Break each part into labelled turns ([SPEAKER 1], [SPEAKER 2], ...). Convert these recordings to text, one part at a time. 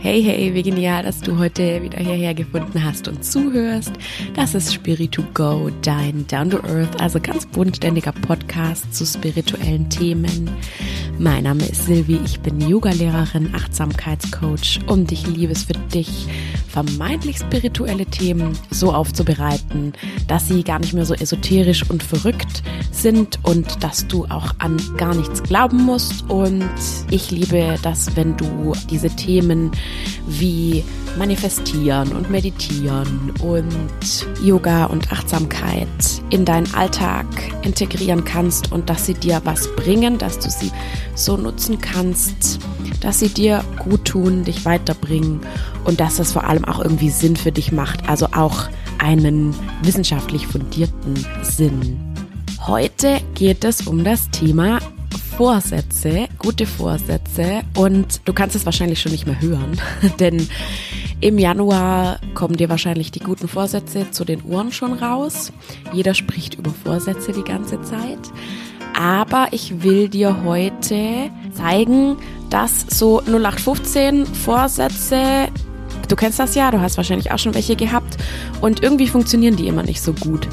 [SPEAKER 1] Hey, hey, wie genial, dass du heute wieder hierher gefunden hast und zuhörst. Das ist Spirit to Go, dein Down to Earth, also ganz bodenständiger Podcast zu spirituellen Themen. Mein Name ist Silvi, ich bin Yoga-Lehrerin, Achtsamkeitscoach und ich liebe es für dich, vermeintlich spirituelle Themen so aufzubereiten, dass sie gar nicht mehr so esoterisch und verrückt sind und dass du auch an gar nichts glauben musst. Und ich liebe das, wenn du diese Themen wie manifestieren und meditieren und Yoga und Achtsamkeit in deinen Alltag integrieren kannst und dass sie dir was bringen, dass du sie so nutzen kannst, dass sie dir gut tun, dich weiterbringen und dass das vor allem auch irgendwie Sinn für dich macht, also auch einen wissenschaftlich fundierten Sinn. Heute geht es um das Thema Vorsätze, gute Vorsätze und du kannst es wahrscheinlich schon nicht mehr hören, denn im Januar kommen dir wahrscheinlich die guten Vorsätze zu den Ohren schon raus. Jeder spricht über Vorsätze die ganze Zeit. Aber ich will dir heute zeigen, dass so 0815 Vorsätze, du kennst das ja, du hast wahrscheinlich auch schon welche gehabt und irgendwie funktionieren die immer nicht so gut.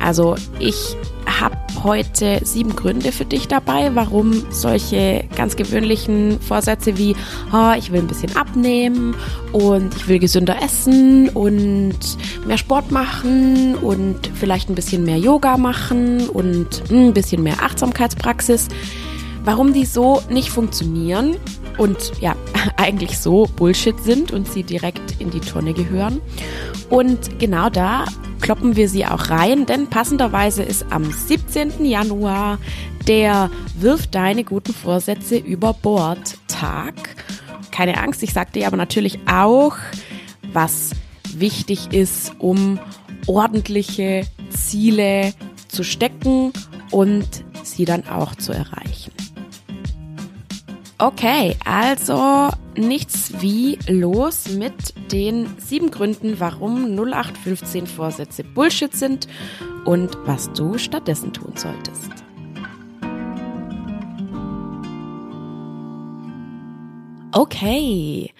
[SPEAKER 1] Also ich habe heute sieben Gründe für dich dabei, warum solche ganz gewöhnlichen Vorsätze wie, oh, ich will ein bisschen abnehmen und ich will gesünder essen und mehr Sport machen und vielleicht ein bisschen mehr Yoga machen und ein bisschen mehr Achtsamkeitspraxis, warum die so nicht funktionieren und ja, eigentlich so Bullshit sind und sie direkt in die Tonne gehören. Und genau da kloppen wir sie auch rein, denn passenderweise ist am 17. Januar der Wirf deine guten Vorsätze über Bord Tag. Keine Angst, ich sagte dir aber natürlich auch, was wichtig ist, um ordentliche Ziele zu stecken und sie dann auch zu erreichen. Okay, also nichts wie los mit den sieben Gründen, warum 0815 Vorsätze Bullshit sind und was du stattdessen tun solltest. Okay,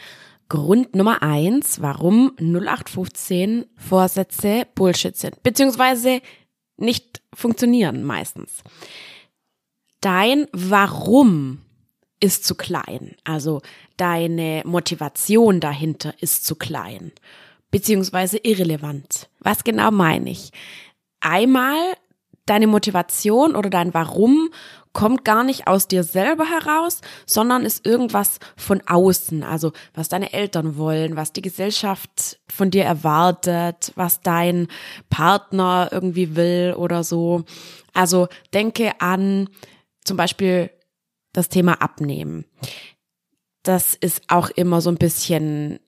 [SPEAKER 1] Grund Nummer eins, warum 0815 Vorsätze Bullshit sind, beziehungsweise nicht funktionieren meistens. Dein Warum ist zu klein. Also deine Motivation dahinter ist zu klein, beziehungsweise irrelevant. Was genau meine ich? Einmal, deine Motivation oder dein Warum kommt gar nicht aus dir selber heraus, sondern ist irgendwas von außen, also was deine Eltern wollen, was die Gesellschaft von dir erwartet, was dein Partner irgendwie will oder so. Also denke an zum Beispiel das Thema Abnehmen. Das ist auch immer so ein bisschen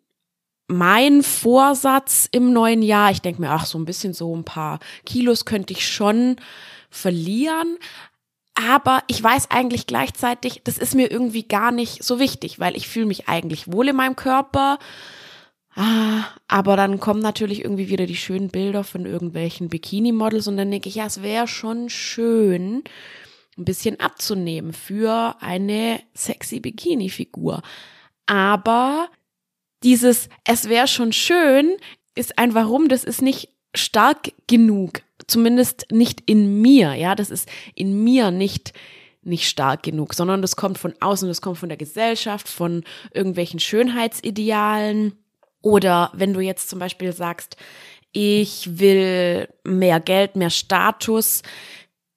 [SPEAKER 1] mein Vorsatz im neuen Jahr. Ich denke mir, ach, so ein bisschen so ein paar Kilos könnte ich schon verlieren. Aber ich weiß eigentlich gleichzeitig, das ist mir irgendwie gar nicht so wichtig, weil ich fühle mich eigentlich wohl in meinem Körper. Ah, aber dann kommen natürlich irgendwie wieder die schönen Bilder von irgendwelchen Bikini-Models und dann denke ich, ja, es wäre schon schön, ein bisschen abzunehmen für eine sexy Bikini-Figur. Aber dieses Es wäre schon schön ist ein Warum, das ist nicht stark genug. Zumindest nicht in mir, ja, das ist in mir nicht nicht stark genug, sondern das kommt von außen, das kommt von der Gesellschaft, von irgendwelchen Schönheitsidealen. Oder wenn du jetzt zum Beispiel sagst, ich will mehr Geld, mehr Status,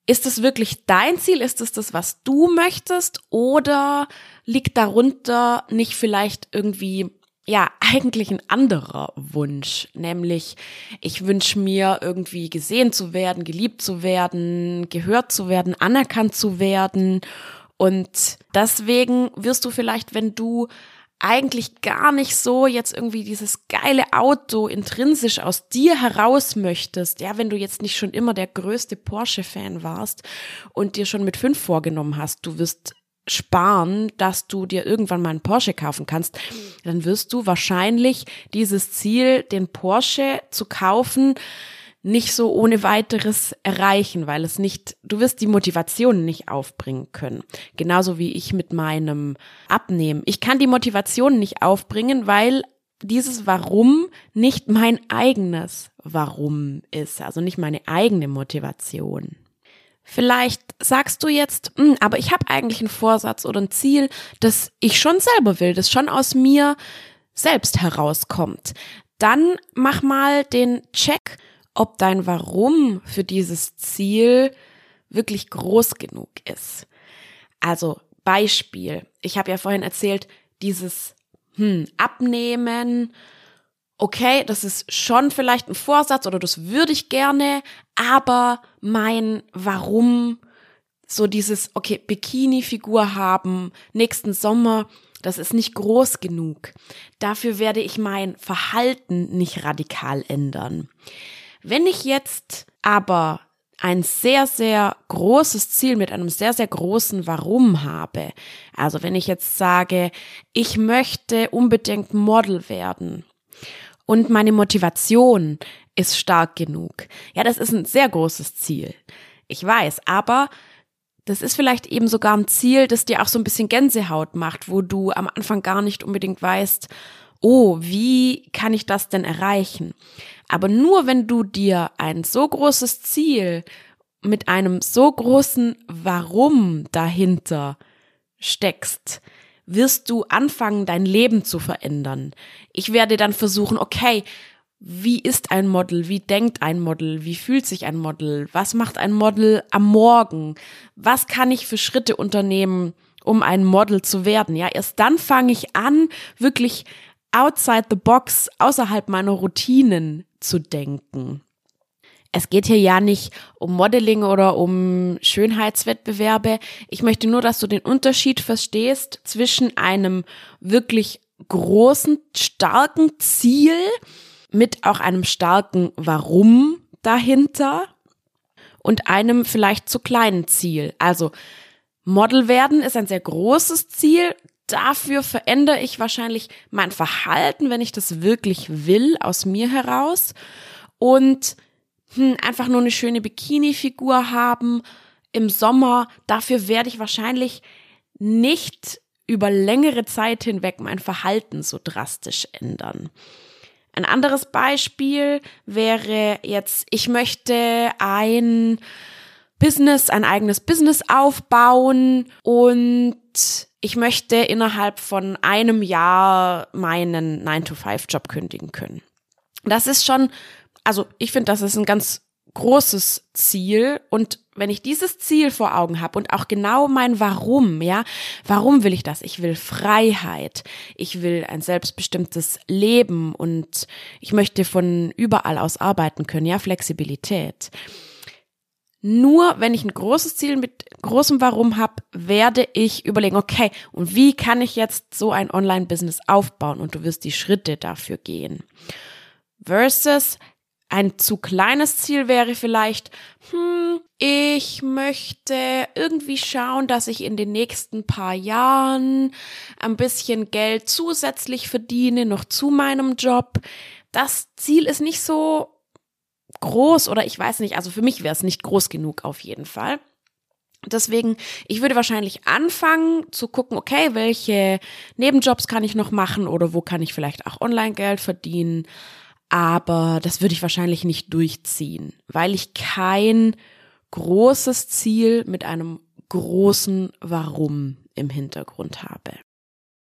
[SPEAKER 1] ist es wirklich dein Ziel? Ist es das, was du möchtest? Oder liegt darunter nicht vielleicht irgendwie ja, eigentlich ein anderer Wunsch, nämlich ich wünsche mir irgendwie gesehen zu werden, geliebt zu werden, gehört zu werden, anerkannt zu werden. Und deswegen wirst du vielleicht, wenn du eigentlich gar nicht so jetzt irgendwie dieses geile Auto intrinsisch aus dir heraus möchtest, ja, wenn du jetzt nicht schon immer der größte Porsche-Fan warst und dir schon mit fünf vorgenommen hast, du wirst sparen, dass du dir irgendwann mal einen Porsche kaufen kannst, dann wirst du wahrscheinlich dieses Ziel, den Porsche zu kaufen, nicht so ohne weiteres erreichen, weil es nicht, du wirst die Motivation nicht aufbringen können. Genauso wie ich mit meinem Abnehmen. Ich kann die Motivation nicht aufbringen, weil dieses Warum nicht mein eigenes Warum ist, also nicht meine eigene Motivation. Vielleicht sagst du jetzt, hm, aber ich habe eigentlich einen Vorsatz oder ein Ziel, das ich schon selber will, das schon aus mir selbst herauskommt. Dann mach mal den Check, ob dein Warum für dieses Ziel wirklich groß genug ist. Also Beispiel, ich habe ja vorhin erzählt, dieses hm, Abnehmen, okay, das ist schon vielleicht ein Vorsatz oder das würde ich gerne, aber mein Warum, so dieses, okay, Bikini-Figur haben, nächsten Sommer, das ist nicht groß genug. Dafür werde ich mein Verhalten nicht radikal ändern. Wenn ich jetzt aber ein sehr, sehr großes Ziel mit einem sehr, sehr großen Warum habe. Also wenn ich jetzt sage, ich möchte unbedingt Model werden und meine Motivation ist stark genug. Ja, das ist ein sehr großes Ziel. Ich weiß, aber das ist vielleicht eben sogar ein Ziel, das dir auch so ein bisschen Gänsehaut macht, wo du am Anfang gar nicht unbedingt weißt, oh, wie kann ich das denn erreichen? Aber nur wenn du dir ein so großes Ziel mit einem so großen Warum dahinter steckst, wirst du anfangen, dein Leben zu verändern. Ich werde dann versuchen, okay, wie ist ein Model? Wie denkt ein Model? Wie fühlt sich ein Model? Was macht ein Model am Morgen? Was kann ich für Schritte unternehmen, um ein Model zu werden? Ja, erst dann fange ich an, wirklich outside the box, außerhalb meiner Routinen zu denken. Es geht hier ja nicht um Modeling oder um Schönheitswettbewerbe. Ich möchte nur, dass du den Unterschied verstehst zwischen einem wirklich großen, starken Ziel mit auch einem starken Warum dahinter und einem vielleicht zu kleinen Ziel. Also Model werden ist ein sehr großes Ziel. Dafür verändere ich wahrscheinlich mein Verhalten, wenn ich das wirklich will, aus mir heraus. Und hm, einfach nur eine schöne Bikini-Figur haben im Sommer, dafür werde ich wahrscheinlich nicht über längere Zeit hinweg mein Verhalten so drastisch ändern. Ein anderes Beispiel wäre jetzt, ich möchte ein Business, ein eigenes Business aufbauen und ich möchte innerhalb von einem Jahr meinen 9-to-5-Job kündigen können. Das ist schon also ich finde, das ist ein ganz großes Ziel und wenn ich dieses Ziel vor Augen habe und auch genau mein Warum, ja, warum will ich das? Ich will Freiheit, ich will ein selbstbestimmtes Leben und ich möchte von überall aus arbeiten können, ja, Flexibilität. Nur wenn ich ein großes Ziel mit großem Warum habe, werde ich überlegen, okay, und wie kann ich jetzt so ein Online-Business aufbauen? Und du wirst die Schritte dafür gehen. Versus, ein zu kleines Ziel wäre vielleicht, hm, ich möchte irgendwie schauen, dass ich in den nächsten paar Jahren ein bisschen Geld zusätzlich verdiene, noch zu meinem Job. Das Ziel ist nicht so groß oder ich weiß nicht, also für mich wäre es nicht groß genug auf jeden Fall. Deswegen, ich würde wahrscheinlich anfangen zu gucken, okay, welche Nebenjobs kann ich noch machen oder wo kann ich vielleicht auch Online-Geld verdienen aber das würde ich wahrscheinlich nicht durchziehen, weil ich kein großes Ziel mit einem großen Warum im Hintergrund habe.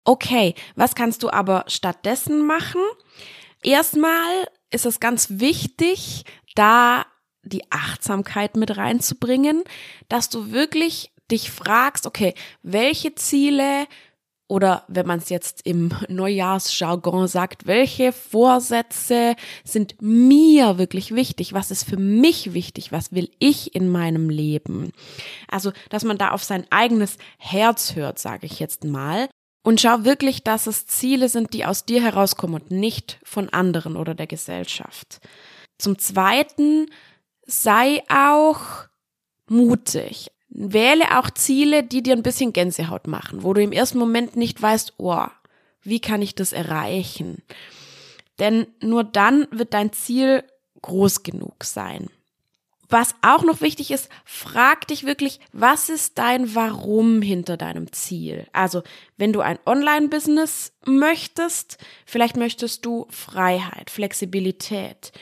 [SPEAKER 1] Okay, was kannst du aber stattdessen machen? Erstmal ist es ganz wichtig, da die Achtsamkeit mit reinzubringen, dass du wirklich dich fragst, okay, welche Ziele oder wenn man es jetzt im Neujahrsjargon sagt, welche Vorsätze sind mir wirklich wichtig? Was ist für mich wichtig? Was will ich in meinem Leben? Also, dass man da auf sein eigenes Herz hört, sage ich jetzt mal. Und schau wirklich, dass es Ziele sind, die aus dir herauskommen und nicht von anderen oder der Gesellschaft. Zum Zweiten, sei auch mutig. Wähle auch Ziele, die dir ein bisschen Gänsehaut machen, wo du im ersten Moment nicht weißt, oh, wie kann ich das erreichen? Denn nur dann wird dein Ziel groß genug sein. Was auch noch wichtig ist, frag dich wirklich, was ist dein Warum hinter deinem Ziel? Also, wenn du ein Online-Business möchtest, vielleicht möchtest du Freiheit, Flexibilität.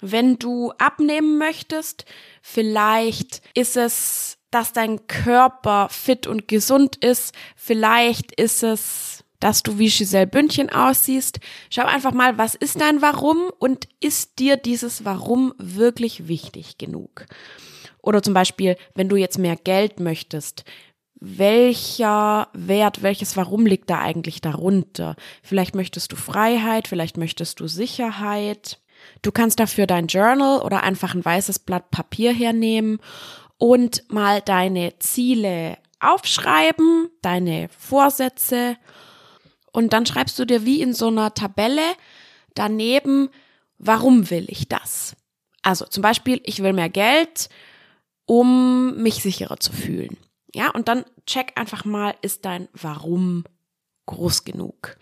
[SPEAKER 1] Wenn du abnehmen möchtest, vielleicht ist es, dass dein Körper fit und gesund ist, vielleicht ist es, dass du wie Giselle Bündchen aussiehst. Schau einfach mal, was ist dein Warum und ist dir dieses Warum wirklich wichtig genug? Oder zum Beispiel, wenn du jetzt mehr Geld möchtest, welcher Wert, welches Warum liegt da eigentlich darunter? Vielleicht möchtest du Freiheit, vielleicht möchtest du Sicherheit. Du kannst dafür dein Journal oder einfach ein weißes Blatt Papier hernehmen und mal deine Ziele aufschreiben, deine Vorsätze und dann schreibst du dir wie in so einer Tabelle daneben, warum will ich das? Also zum Beispiel, ich will mehr Geld, um mich sicherer zu fühlen. Ja, und dann check einfach mal, ist dein Warum groß genug?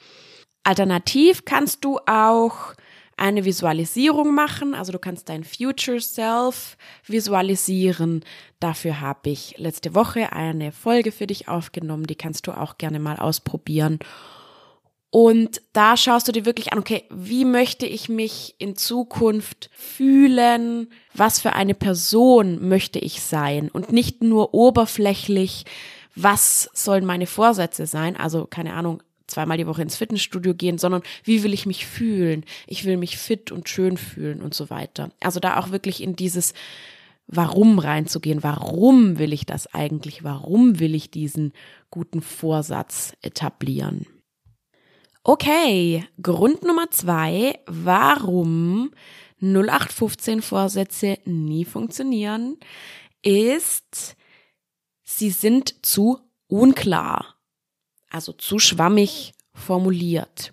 [SPEAKER 1] Alternativ kannst du auch eine Visualisierung machen. Also du kannst dein Future Self visualisieren. Dafür habe ich letzte Woche eine Folge für dich aufgenommen. Die kannst du auch gerne mal ausprobieren. Und da schaust du dir wirklich an, okay, wie möchte ich mich in Zukunft fühlen? Was für eine Person möchte ich sein? Und nicht nur oberflächlich, was sollen meine Vorsätze sein? Also, keine Ahnung, zweimal die Woche ins Fitnessstudio gehen, sondern wie will ich mich fühlen? Ich will mich fit und schön fühlen und so weiter. Also da auch wirklich in dieses Warum reinzugehen. Warum will ich das eigentlich? Warum will ich diesen guten Vorsatz etablieren? Okay, Grund Nummer zwei, warum 0815 Vorsätze nie funktionieren, ist, sie sind zu unklar, also zu schwammig formuliert.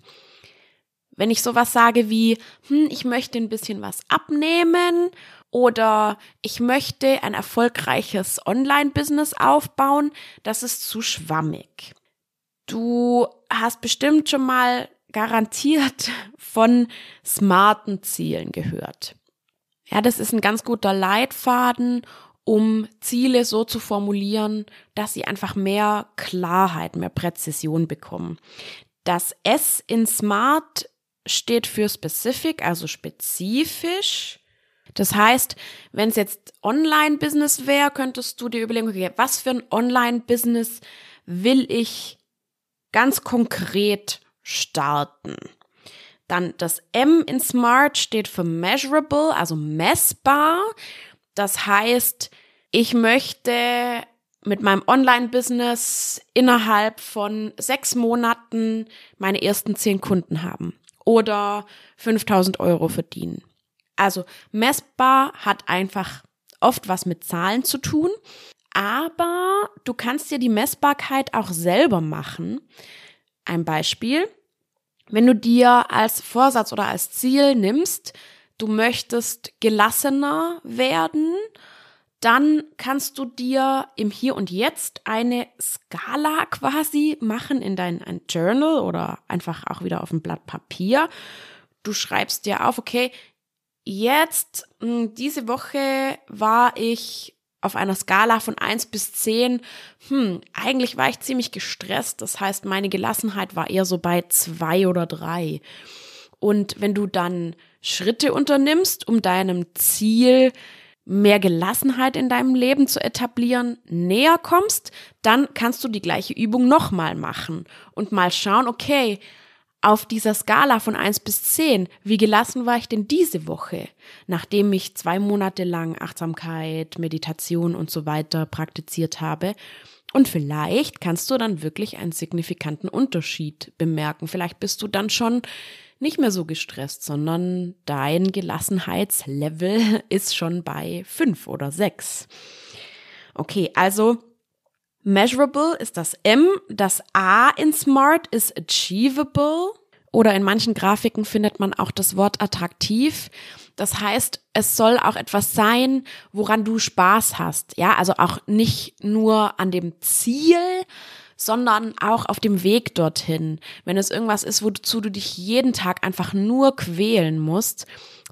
[SPEAKER 1] Wenn ich sowas sage wie, hm, ich möchte ein bisschen was abnehmen oder ich möchte ein erfolgreiches Online-Business aufbauen, das ist zu schwammig. Du hast bestimmt schon mal garantiert von smarten Zielen gehört. Ja, das ist ein ganz guter Leitfaden, um Ziele so zu formulieren, dass sie einfach mehr Klarheit, mehr Präzision bekommen. Das S in Smart steht für specific, also spezifisch. Das heißt, wenn es jetzt Online-Business wäre, könntest du dir überlegen, okay, was für ein Online-Business will ich ganz konkret starten. Dann das M in Smart steht für measurable, also messbar. Das heißt, ich möchte mit meinem Online-Business innerhalb von sechs Monaten meine ersten zehn Kunden haben oder 5000 Euro verdienen. Also messbar hat einfach oft was mit Zahlen zu tun aber du kannst dir die Messbarkeit auch selber machen. Ein Beispiel. Wenn du dir als Vorsatz oder als Ziel nimmst, du möchtest gelassener werden, dann kannst du dir im Hier und Jetzt eine Skala quasi machen in dein ein Journal oder einfach auch wieder auf ein Blatt Papier. Du schreibst dir auf, okay, jetzt hm, diese Woche war ich auf einer Skala von eins bis zehn, hm, eigentlich war ich ziemlich gestresst. Das heißt, meine Gelassenheit war eher so bei zwei oder drei. Und wenn du dann Schritte unternimmst, um deinem Ziel mehr Gelassenheit in deinem Leben zu etablieren, näher kommst, dann kannst du die gleiche Übung nochmal machen und mal schauen, okay, auf dieser Skala von eins bis zehn, wie gelassen war ich denn diese Woche, nachdem ich zwei Monate lang Achtsamkeit, Meditation und so weiter praktiziert habe? Und vielleicht kannst du dann wirklich einen signifikanten Unterschied bemerken. Vielleicht bist du dann schon nicht mehr so gestresst, sondern dein Gelassenheitslevel ist schon bei fünf oder sechs. Okay, also Measurable ist das M, das A in Smart ist Achievable oder in manchen Grafiken findet man auch das Wort attraktiv. Das heißt, es soll auch etwas sein, woran du Spaß hast. Ja, also auch nicht nur an dem Ziel, sondern auch auf dem Weg dorthin. Wenn es irgendwas ist, wozu du dich jeden Tag einfach nur quälen musst,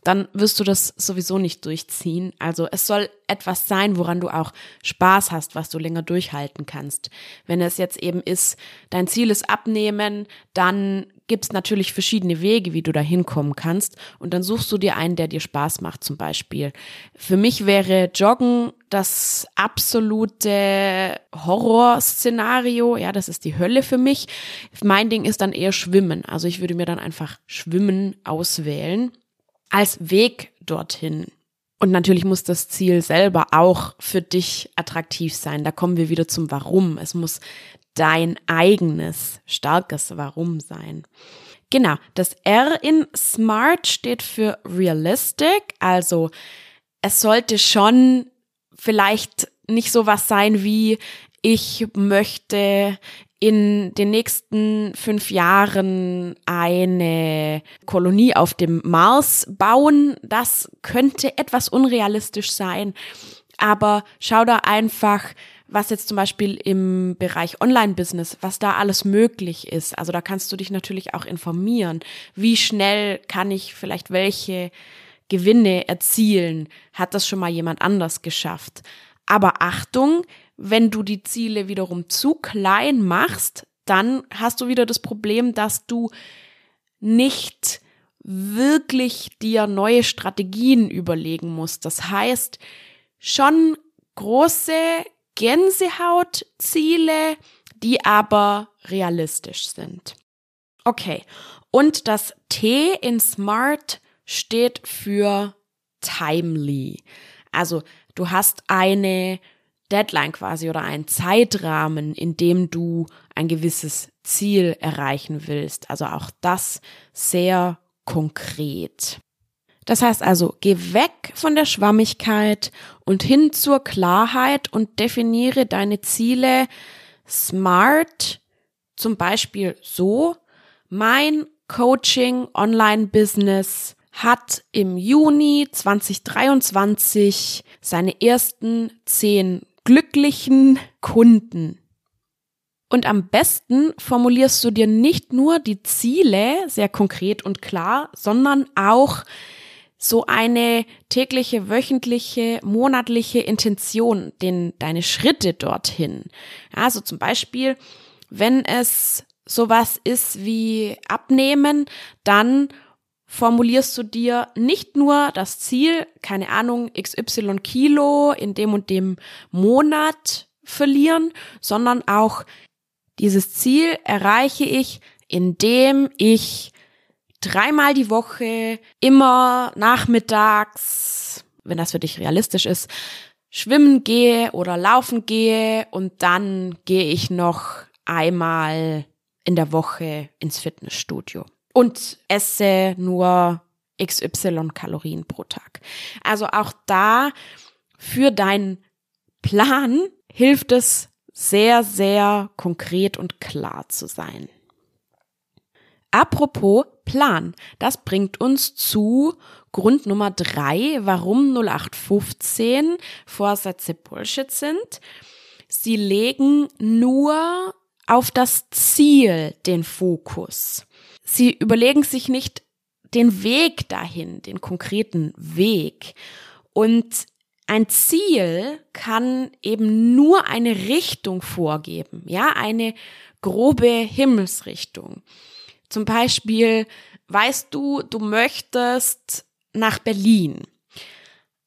[SPEAKER 1] dann wirst du das sowieso nicht durchziehen. Also es soll etwas sein, woran du auch Spaß hast, was du länger durchhalten kannst. Wenn es jetzt eben ist, dein Ziel ist abnehmen, dann gibt es natürlich verschiedene Wege, wie du da hinkommen kannst. Und dann suchst du dir einen, der dir Spaß macht, zum Beispiel. Für mich wäre Joggen das absolute Horrorszenario. Ja, das ist die Hölle für mich. Mein Ding ist dann eher Schwimmen. Also ich würde mir dann einfach Schwimmen auswählen als Weg dorthin. Und natürlich muss das Ziel selber auch für dich attraktiv sein. Da kommen wir wieder zum Warum. Es muss dein eigenes, starkes Warum sein. Genau, das R in Smart steht für realistic, also es sollte schon vielleicht nicht so was sein wie ich möchte in den nächsten fünf Jahren eine Kolonie auf dem Mars bauen. Das könnte etwas unrealistisch sein. Aber schau da einfach, was jetzt zum Beispiel im Bereich Online-Business, was da alles möglich ist. Also da kannst du dich natürlich auch informieren. Wie schnell kann ich vielleicht welche Gewinne erzielen? Hat das schon mal jemand anders geschafft? Aber Achtung, wenn du die Ziele wiederum zu klein machst, dann hast du wieder das Problem, dass du nicht wirklich dir neue Strategien überlegen musst. Das heißt, schon große Gänsehautziele, die aber realistisch sind. Okay, und das T in Smart steht für timely. Also du hast eine Deadline quasi oder einen Zeitrahmen, in dem du ein gewisses Ziel erreichen willst. Also auch das sehr konkret. Das heißt also, geh weg von der Schwammigkeit und hin zur Klarheit und definiere deine Ziele smart, zum Beispiel so, mein Coaching Online Business hat im Juni 2023 seine ersten zehn glücklichen Kunden. Und am besten formulierst du dir nicht nur die Ziele sehr konkret und klar, sondern auch so eine tägliche, wöchentliche, monatliche Intention, den, deine Schritte dorthin. Also zum Beispiel, wenn es sowas ist wie abnehmen, dann formulierst du dir nicht nur das Ziel, keine Ahnung, XY Kilo in dem und dem Monat verlieren, sondern auch dieses Ziel erreiche ich, indem ich dreimal die Woche, immer nachmittags, wenn das für dich realistisch ist, schwimmen gehe oder laufen gehe und dann gehe ich noch einmal in der Woche ins Fitnessstudio und esse nur XY Kalorien pro Tag. Also auch da für deinen Plan hilft es sehr, sehr konkret und klar zu sein. Apropos Plan, das bringt uns zu Grund Nummer drei, warum 0815 Vorsätze Bullshit sind. Sie legen nur auf das Ziel den Fokus. Sie überlegen sich nicht den Weg dahin, den konkreten Weg. Und ein Ziel kann eben nur eine Richtung vorgeben, ja, eine grobe Himmelsrichtung. Zum Beispiel weißt du, du möchtest nach Berlin.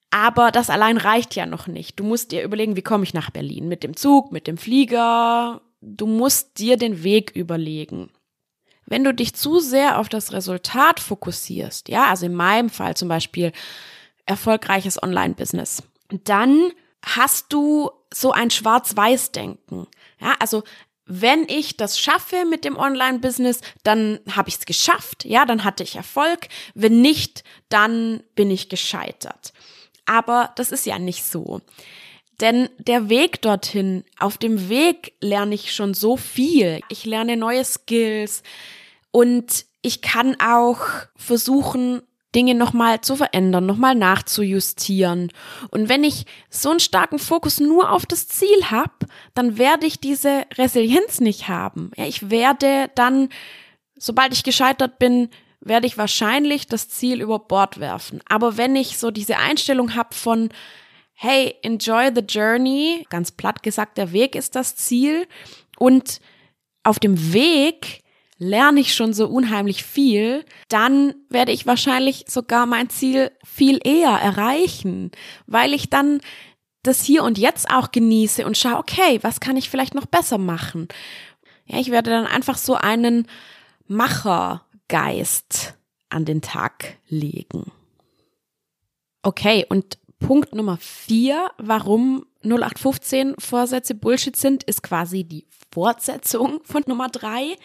[SPEAKER 1] Aber das allein reicht ja noch nicht. Du musst dir überlegen, wie komme ich nach Berlin? Mit dem Zug, mit dem Flieger. Du musst dir den Weg überlegen. Wenn du dich zu sehr auf das Resultat fokussierst, ja, also in meinem Fall zum Beispiel erfolgreiches Online-Business, dann hast du so ein Schwarz-Weiß-Denken. Ja, also wenn ich das schaffe mit dem Online-Business, dann habe ich es geschafft, ja, dann hatte ich Erfolg. Wenn nicht, dann bin ich gescheitert. Aber das ist ja nicht so. Denn der Weg dorthin, auf dem Weg lerne ich schon so viel. Ich lerne neue Skills und ich kann auch versuchen, Dinge nochmal zu verändern, nochmal nachzujustieren. Und wenn ich so einen starken Fokus nur auf das Ziel habe, dann werde ich diese Resilienz nicht haben. Ja, ich werde dann, sobald ich gescheitert bin, werde ich wahrscheinlich das Ziel über Bord werfen. Aber wenn ich so diese Einstellung habe von, hey, enjoy the journey, ganz platt gesagt, der Weg ist das Ziel und auf dem Weg lerne ich schon so unheimlich viel, dann werde ich wahrscheinlich sogar mein Ziel viel eher erreichen, weil ich dann das hier und jetzt auch genieße und schaue, okay, was kann ich vielleicht noch besser machen? Ja, ich werde dann einfach so einen Machergeist an den Tag legen. Okay, und Punkt Nummer vier, warum 0815 Vorsätze Bullshit sind, ist quasi die Fortsetzung von Nummer drei.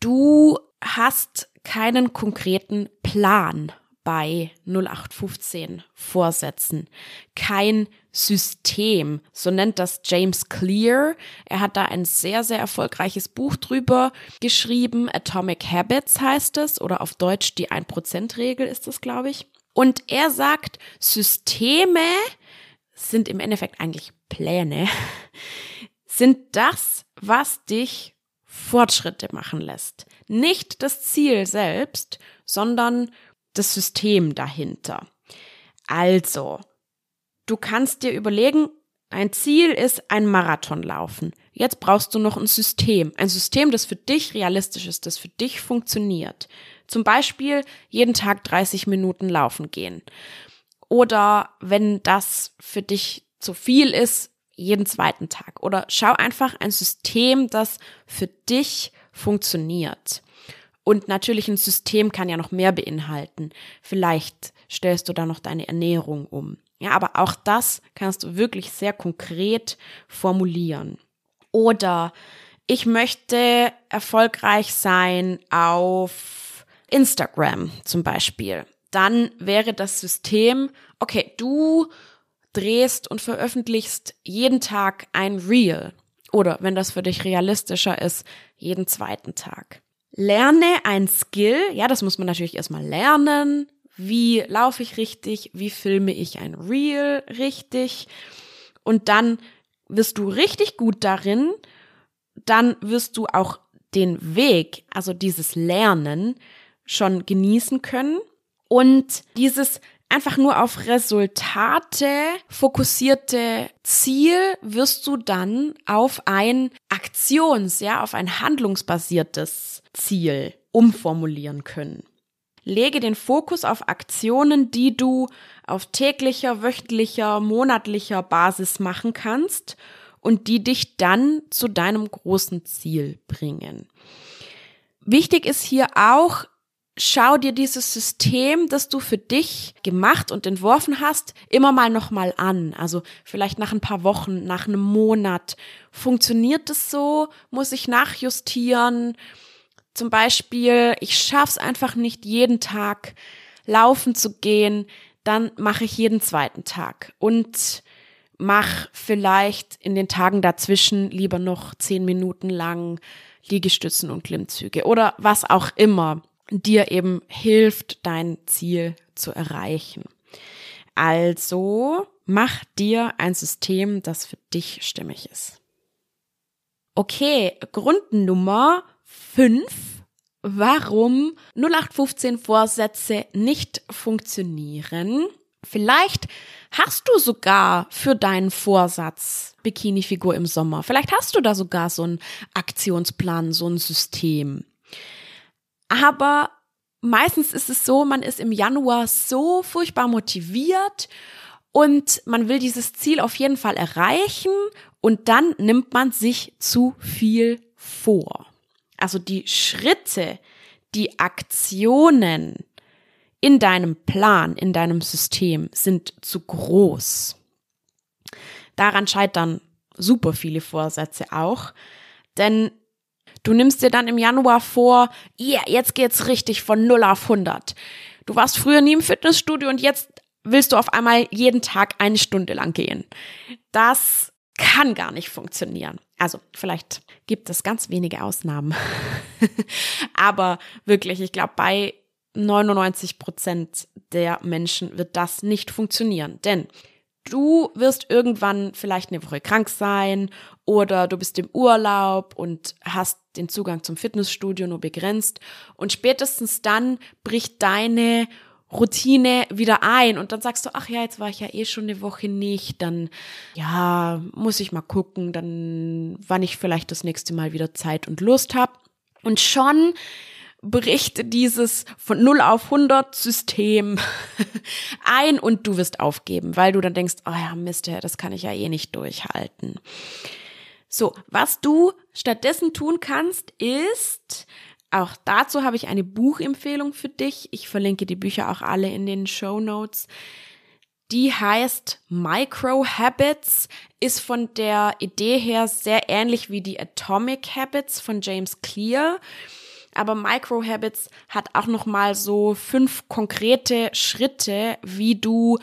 [SPEAKER 1] Du hast keinen konkreten Plan bei 0815 Vorsätzen. Kein System, so nennt das James Clear. Er hat da ein sehr, sehr erfolgreiches Buch drüber geschrieben. Atomic Habits heißt es oder auf Deutsch die 1%-Regel ist es, glaube ich. Und er sagt, Systeme sind im Endeffekt eigentlich Pläne, sind das, was dich Fortschritte machen lässt. Nicht das Ziel selbst, sondern das System dahinter. Also, du kannst dir überlegen, ein Ziel ist ein Marathon laufen. Jetzt brauchst du noch ein System. Ein System, das für dich realistisch ist, das für dich funktioniert. Zum Beispiel jeden Tag 30 Minuten laufen gehen. Oder wenn das für dich zu viel ist, jeden zweiten Tag. Oder schau einfach ein System, das für dich funktioniert. Und natürlich ein System kann ja noch mehr beinhalten. Vielleicht stellst du da noch deine Ernährung um. Ja, aber auch das kannst du wirklich sehr konkret formulieren. Oder ich möchte erfolgreich sein auf Instagram zum Beispiel. Dann wäre das System, okay, du drehst und veröffentlichst jeden Tag ein Reel. Oder wenn das für dich realistischer ist, jeden zweiten Tag. Lerne ein Skill, ja, das muss man natürlich erstmal lernen. Wie laufe ich richtig? Wie filme ich ein Reel richtig? Und dann wirst du richtig gut darin. Dann wirst du auch den Weg, also dieses Lernen, schon genießen können. Und dieses einfach nur auf Resultate fokussierte Ziel wirst du dann auf ein Aktions, ja, auf ein handlungsbasiertes Ziel umformulieren können. Lege den Fokus auf Aktionen, die du auf täglicher, wöchentlicher, monatlicher Basis machen kannst und die dich dann zu deinem großen Ziel bringen. Wichtig ist hier auch, schau dir dieses System, das du für dich gemacht und entworfen hast, immer mal nochmal an. Also vielleicht nach ein paar Wochen, nach einem Monat. Funktioniert es so? Muss ich nachjustieren? Zum Beispiel, ich schaff's einfach nicht jeden Tag laufen zu gehen, dann mache ich jeden zweiten Tag und mach vielleicht in den Tagen dazwischen lieber noch zehn Minuten lang Liegestützen und Klimmzüge oder was auch immer dir eben hilft, dein Ziel zu erreichen. Also mach dir ein System, das für dich stimmig ist. Okay, Grundnummer 5, warum 0815 Vorsätze nicht funktionieren. Vielleicht hast du sogar für deinen Vorsatz Bikini-Figur im Sommer. Vielleicht hast du da sogar so einen Aktionsplan, so ein System. Aber meistens ist es so, man ist im Januar so furchtbar motiviert und man will dieses Ziel auf jeden Fall erreichen und dann nimmt man sich zu viel vor. Also die Schritte, die Aktionen in deinem Plan, in deinem System sind zu groß. Daran scheitern super viele Vorsätze auch, denn Du nimmst dir dann im Januar vor, yeah, jetzt geht's richtig von 0 auf 100. Du warst früher nie im Fitnessstudio und jetzt willst du auf einmal jeden Tag eine Stunde lang gehen. Das kann gar nicht funktionieren. Also vielleicht gibt es ganz wenige Ausnahmen. Aber wirklich, ich glaube, bei 99 Prozent der Menschen wird das nicht funktionieren. Denn du wirst irgendwann vielleicht eine Woche krank sein oder du bist im Urlaub und hast den Zugang zum Fitnessstudio nur begrenzt. Und spätestens dann bricht deine Routine wieder ein. Und dann sagst du, ach ja, jetzt war ich ja eh schon eine Woche nicht, dann ja, muss ich mal gucken, dann wann ich vielleicht das nächste Mal wieder Zeit und Lust habe. Und schon bricht dieses von 0 auf 100 System ein und du wirst aufgeben, weil du dann denkst, oh ja, Mist, das kann ich ja eh nicht durchhalten. So, was du stattdessen tun kannst, ist, auch dazu habe ich eine Buchempfehlung für dich. Ich verlinke die Bücher auch alle in den Show Notes. Die heißt Micro Habits, ist von der Idee her sehr ähnlich wie die Atomic Habits von James Clear. Aber Micro Habits hat auch noch mal so fünf konkrete Schritte, wie du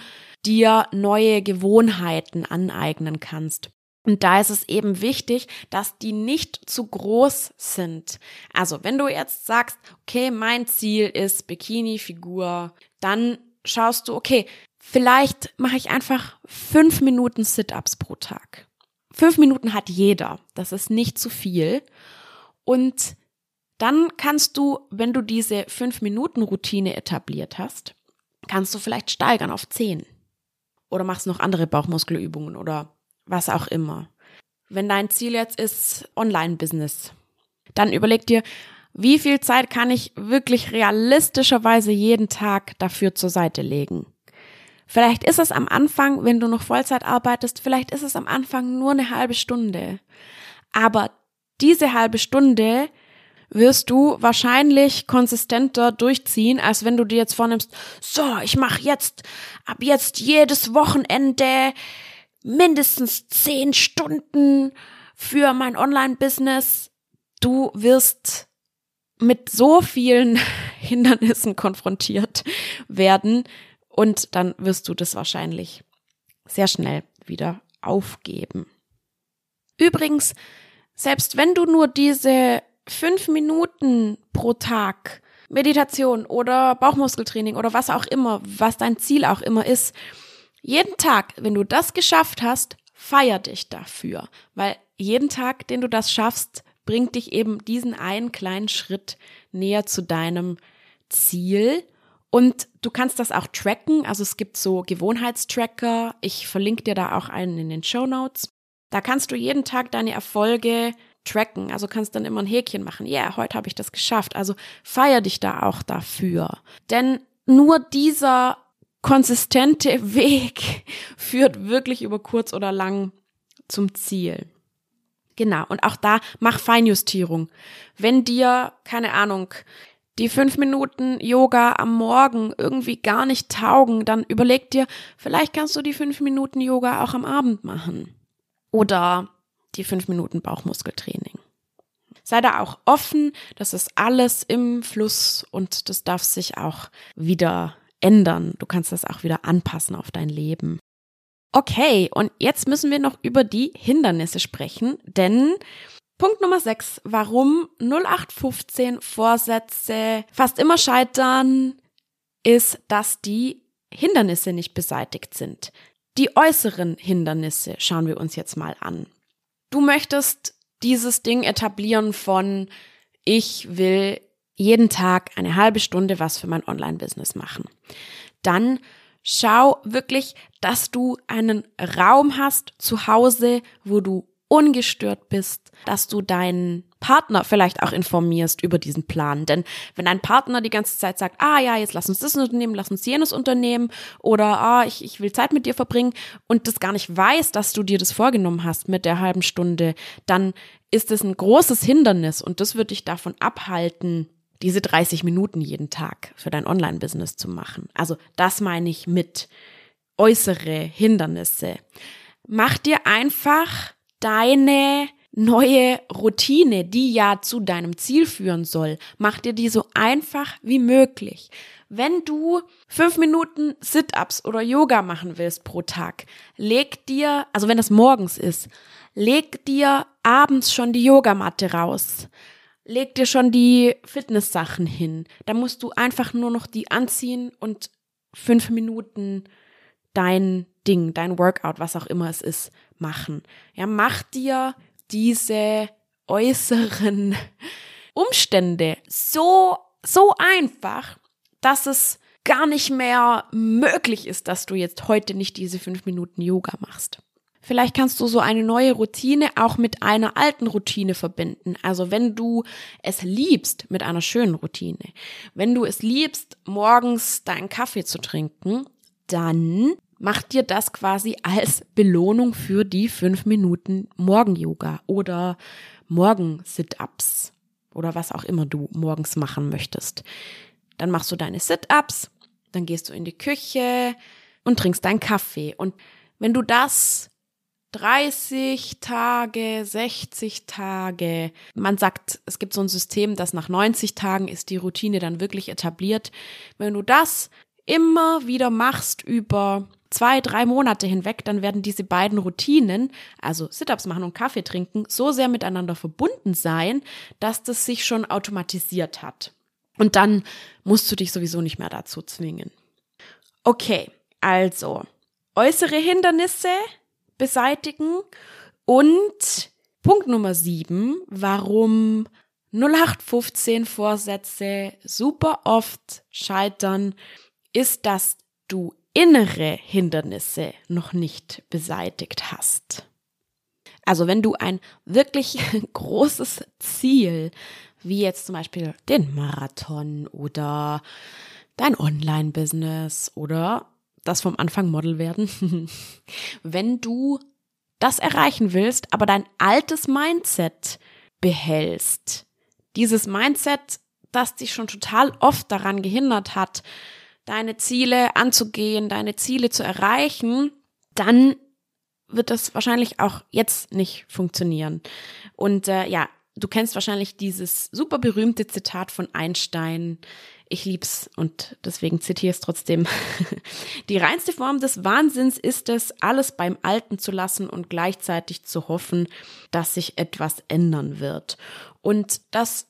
[SPEAKER 1] dir neue Gewohnheiten aneignen kannst. Und da ist es eben wichtig, dass die nicht zu groß sind. Also, wenn du jetzt sagst, okay, mein Ziel ist Bikini-Figur, dann schaust du, okay, vielleicht mache ich einfach fünf Minuten Sit-ups pro Tag. Fünf Minuten hat jeder. Das ist nicht zu viel. Und dann kannst du, wenn du diese fünf Minuten Routine etabliert hast, kannst du vielleicht steigern auf zehn. Oder machst noch andere Bauchmuskelübungen oder was auch immer. Wenn dein Ziel jetzt ist Online-Business, dann überleg dir, wie viel Zeit kann ich wirklich realistischerweise jeden Tag dafür zur Seite legen? Vielleicht ist es am Anfang, wenn du noch Vollzeit arbeitest, vielleicht ist es am Anfang nur eine halbe Stunde. Aber diese halbe Stunde wirst du wahrscheinlich konsistenter durchziehen, als wenn du dir jetzt vornimmst, so, ich mache jetzt ab jetzt jedes Wochenende mindestens zehn Stunden für mein Online-Business. Du wirst mit so vielen Hindernissen konfrontiert werden und dann wirst du das wahrscheinlich sehr schnell wieder aufgeben. Übrigens, selbst wenn du nur diese fünf Minuten pro Tag Meditation oder Bauchmuskeltraining oder was auch immer, was dein Ziel auch immer ist, jeden Tag, wenn du das geschafft hast, feier dich dafür, weil jeden Tag, den du das schaffst, bringt dich eben diesen einen kleinen Schritt näher zu deinem Ziel. Und du kannst das auch tracken. Also es gibt so Gewohnheitstracker. Ich verlinke dir da auch einen in den Show Notes. Da kannst du jeden Tag deine Erfolge tracken. Also kannst dann immer ein Häkchen machen. Ja, yeah, heute habe ich das geschafft. Also feier dich da auch dafür. Denn nur dieser konsistente Weg führt wirklich über kurz oder lang zum Ziel. Genau. Und auch da mach Feinjustierung. Wenn dir, keine Ahnung, die fünf Minuten Yoga am Morgen irgendwie gar nicht taugen, dann überleg dir, vielleicht kannst du die fünf Minuten Yoga auch am Abend machen. Oder die fünf Minuten Bauchmuskeltraining. Sei da auch offen, das ist alles im Fluss und das darf sich auch wieder ändern. Du kannst das auch wieder anpassen auf dein Leben. Okay, und jetzt müssen wir noch über die Hindernisse sprechen, denn Punkt Nummer 6, warum 0815 Vorsätze fast immer scheitern, ist, dass die Hindernisse nicht beseitigt sind. Die äußeren Hindernisse schauen wir uns jetzt mal an. Du möchtest dieses Ding etablieren von ich will jeden Tag eine halbe Stunde was für mein Online-Business machen. Dann schau wirklich, dass du einen Raum hast zu Hause, wo du ungestört bist, dass du deinen Partner vielleicht auch informierst über diesen Plan. Denn wenn dein Partner die ganze Zeit sagt, ah ja, jetzt lass uns das Unternehmen, lass uns jenes Unternehmen oder ah, ich, ich will Zeit mit dir verbringen und das gar nicht weiß, dass du dir das vorgenommen hast mit der halben Stunde, dann ist es ein großes Hindernis und das wird dich davon abhalten, diese 30 Minuten jeden Tag für dein Online-Business zu machen. Also das meine ich mit äußere Hindernisse. Mach dir einfach deine neue Routine, die ja zu deinem Ziel führen soll, mach dir die so einfach wie möglich. Wenn du fünf Minuten Sit-ups oder Yoga machen willst pro Tag, leg dir, also wenn das morgens ist, leg dir abends schon die Yogamatte raus leg dir schon die Fitness-Sachen hin. Da musst du einfach nur noch die anziehen und fünf Minuten dein Ding, dein Workout, was auch immer es ist, machen. Ja, mach dir diese äußeren Umstände so, so einfach, dass es gar nicht mehr möglich ist, dass du jetzt heute nicht diese fünf Minuten Yoga machst. Vielleicht kannst du so eine neue Routine auch mit einer alten Routine verbinden. Also wenn du es liebst mit einer schönen Routine, wenn du es liebst, morgens deinen Kaffee zu trinken, dann mach dir das quasi als Belohnung für die fünf Minuten Morgen-Yoga oder Morgen-Sit-Ups oder was auch immer du morgens machen möchtest. Dann machst du deine Sit-Ups, dann gehst du in die Küche und trinkst deinen Kaffee. Und wenn du das 30 Tage, 60 Tage. Man sagt, es gibt so ein System, dass nach 90 Tagen ist die Routine dann wirklich etabliert. Wenn du das immer wieder machst über zwei, drei Monate hinweg, dann werden diese beiden Routinen, also Sit-ups machen und Kaffee trinken, so sehr miteinander verbunden sein, dass das sich schon automatisiert hat. Und dann musst du dich sowieso nicht mehr dazu zwingen. Okay, also äußere Hindernisse beseitigen und Punkt Nummer sieben, warum 0815 Vorsätze super oft scheitern, ist, dass du innere Hindernisse noch nicht beseitigt hast. Also wenn du ein wirklich großes Ziel, wie jetzt zum Beispiel den Marathon oder dein Online-Business oder das vom Anfang Model werden. Wenn du das erreichen willst, aber dein altes Mindset behältst, dieses Mindset, das dich schon total oft daran gehindert hat, deine Ziele anzugehen, deine Ziele zu erreichen, dann wird das wahrscheinlich auch jetzt nicht funktionieren. Und äh, ja, du kennst wahrscheinlich dieses super berühmte Zitat von Einstein, ich lieb's und deswegen zitiere es trotzdem. Die reinste Form des Wahnsinns ist es, alles beim Alten zu lassen und gleichzeitig zu hoffen, dass sich etwas ändern wird. Und das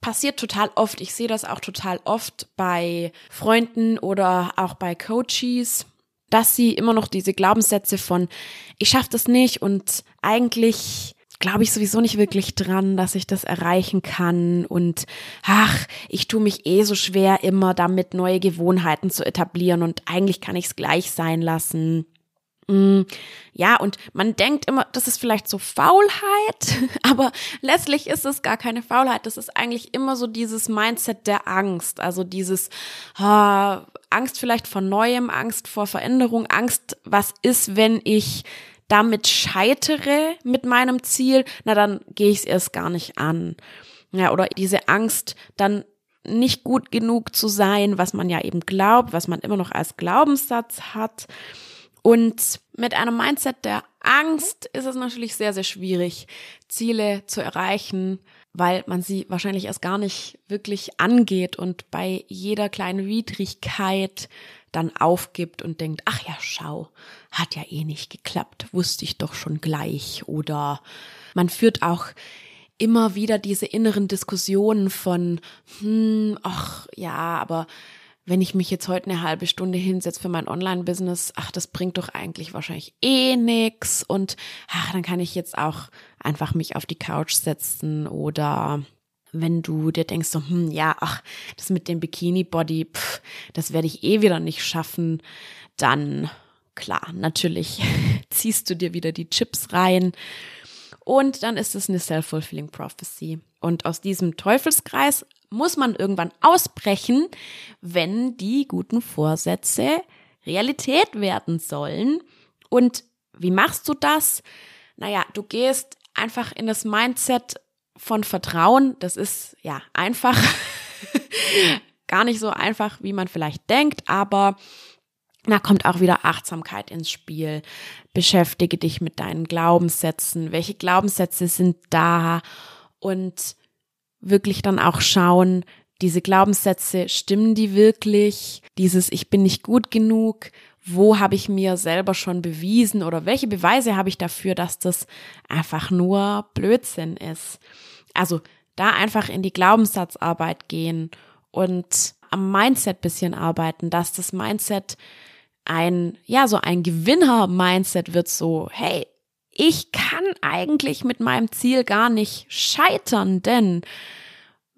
[SPEAKER 1] passiert total oft. Ich sehe das auch total oft bei Freunden oder auch bei Coaches, dass sie immer noch diese Glaubenssätze von ich schaffe das nicht und eigentlich glaube ich sowieso nicht wirklich dran, dass ich das erreichen kann und ach, ich tue mich eh so schwer immer damit neue Gewohnheiten zu etablieren und eigentlich kann ich es gleich sein lassen. Mm, ja, und man denkt immer, das ist vielleicht so Faulheit, aber letztlich ist es gar keine Faulheit. Das ist eigentlich immer so dieses Mindset der Angst. Also dieses ah, Angst vielleicht vor Neuem, Angst vor Veränderung, Angst, was ist, wenn ich damit scheitere mit meinem Ziel, na dann gehe ich es erst gar nicht an. Ja, oder diese Angst, dann nicht gut genug zu sein, was man ja eben glaubt, was man immer noch als Glaubenssatz hat. Und mit einem Mindset der Angst ist es natürlich sehr, sehr schwierig, Ziele zu erreichen, weil man sie wahrscheinlich erst gar nicht wirklich angeht und bei jeder kleinen Widrigkeit dann aufgibt und denkt, ach ja, schau, hat ja eh nicht geklappt, wusste ich doch schon gleich. Oder man führt auch immer wieder diese inneren Diskussionen von, hm, ach ja, aber wenn ich mich jetzt heute eine halbe Stunde hinsetze für mein Online-Business, ach, das bringt doch eigentlich wahrscheinlich eh nix und ach, dann kann ich jetzt auch einfach mich auf die Couch setzen oder wenn du dir denkst, so, hm, ja, ach, das mit dem Bikini-Body, das werde ich eh wieder nicht schaffen, dann klar, natürlich ziehst du dir wieder die Chips rein und dann ist es eine self-fulfilling prophecy. Und aus diesem Teufelskreis muss man irgendwann ausbrechen, wenn die guten Vorsätze Realität werden sollen. Und wie machst du das? Naja, du gehst einfach in das Mindset von Vertrauen. Das ist ja einfach, gar nicht so einfach, wie man vielleicht denkt, aber da kommt auch wieder Achtsamkeit ins Spiel. Beschäftige dich mit deinen Glaubenssätzen. Welche Glaubenssätze sind da? Und wirklich dann auch schauen, diese Glaubenssätze, stimmen die wirklich? Dieses Ich bin nicht gut genug? Wo habe ich mir selber schon bewiesen oder welche Beweise habe ich dafür, dass das einfach nur Blödsinn ist? Also da einfach in die Glaubenssatzarbeit gehen und am Mindset bisschen arbeiten, dass das Mindset ein, ja, so ein Gewinner-Mindset wird so, hey, ich kann eigentlich mit meinem Ziel gar nicht scheitern, denn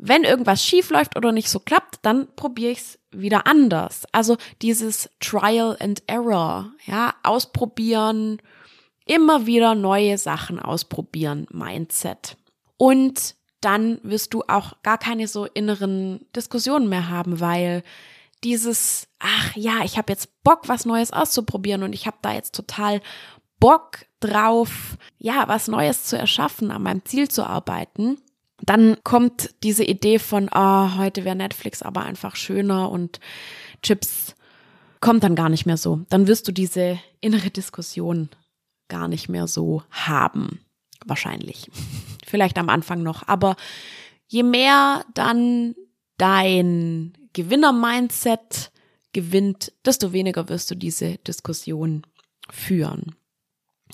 [SPEAKER 1] wenn irgendwas schief läuft oder nicht so klappt, dann probiere ich es wieder anders. Also dieses Trial and Error, ja, ausprobieren, immer wieder neue Sachen ausprobieren, Mindset. Und dann wirst du auch gar keine so inneren Diskussionen mehr haben, weil dieses, ach ja, ich habe jetzt Bock, was Neues auszuprobieren und ich habe da jetzt total Bock drauf, ja, was Neues zu erschaffen, an meinem Ziel zu arbeiten, dann kommt diese Idee von, oh, heute wäre Netflix aber einfach schöner und Chips kommt dann gar nicht mehr so. Dann wirst du diese innere Diskussion gar nicht mehr so haben. Wahrscheinlich. Vielleicht am Anfang noch. Aber je mehr dann dein Gewinner-Mindset gewinnt, desto weniger wirst du diese Diskussion führen.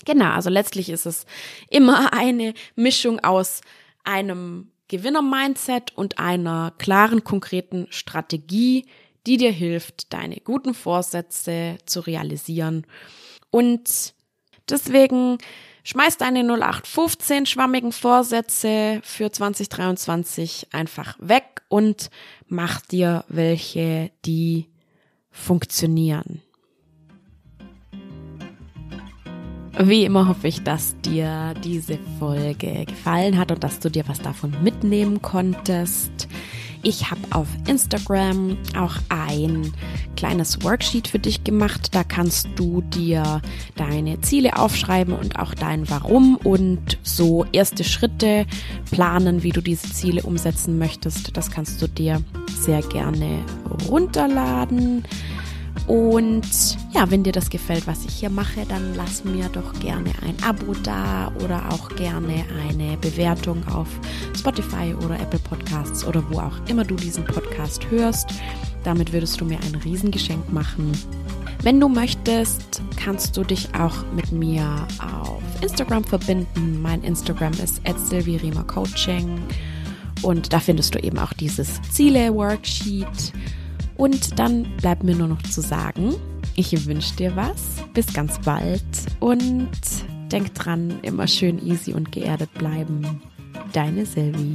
[SPEAKER 1] Genau, also letztlich ist es immer eine Mischung aus einem Gewinner-Mindset und einer klaren, konkreten Strategie, die dir hilft, deine guten Vorsätze zu realisieren. Und deswegen schmeiß deine 0815 schwammigen Vorsätze für 2023 einfach weg und mach dir welche, die funktionieren. Wie immer hoffe ich, dass dir diese Folge gefallen hat und dass du dir was davon mitnehmen konntest. Ich habe auf Instagram auch ein kleines Worksheet für dich gemacht. Da kannst du dir deine Ziele aufschreiben und auch dein Warum und so erste Schritte planen, wie du diese Ziele umsetzen möchtest. Das kannst du dir sehr gerne runterladen. Und ja, wenn dir das gefällt, was ich hier mache, dann lass mir doch gerne ein Abo da oder auch gerne eine Bewertung auf Spotify oder Apple Podcasts oder wo auch immer du diesen Podcast hörst. Damit würdest du mir ein Riesengeschenk machen. Wenn du möchtest, kannst du dich auch mit mir auf Instagram verbinden. Mein Instagram ist Coaching und da findest du eben auch dieses Ziele-Worksheet. Und dann bleibt mir nur noch zu sagen, ich wünsche dir was. Bis ganz bald und denk dran, immer schön easy und geerdet bleiben. Deine Silvi.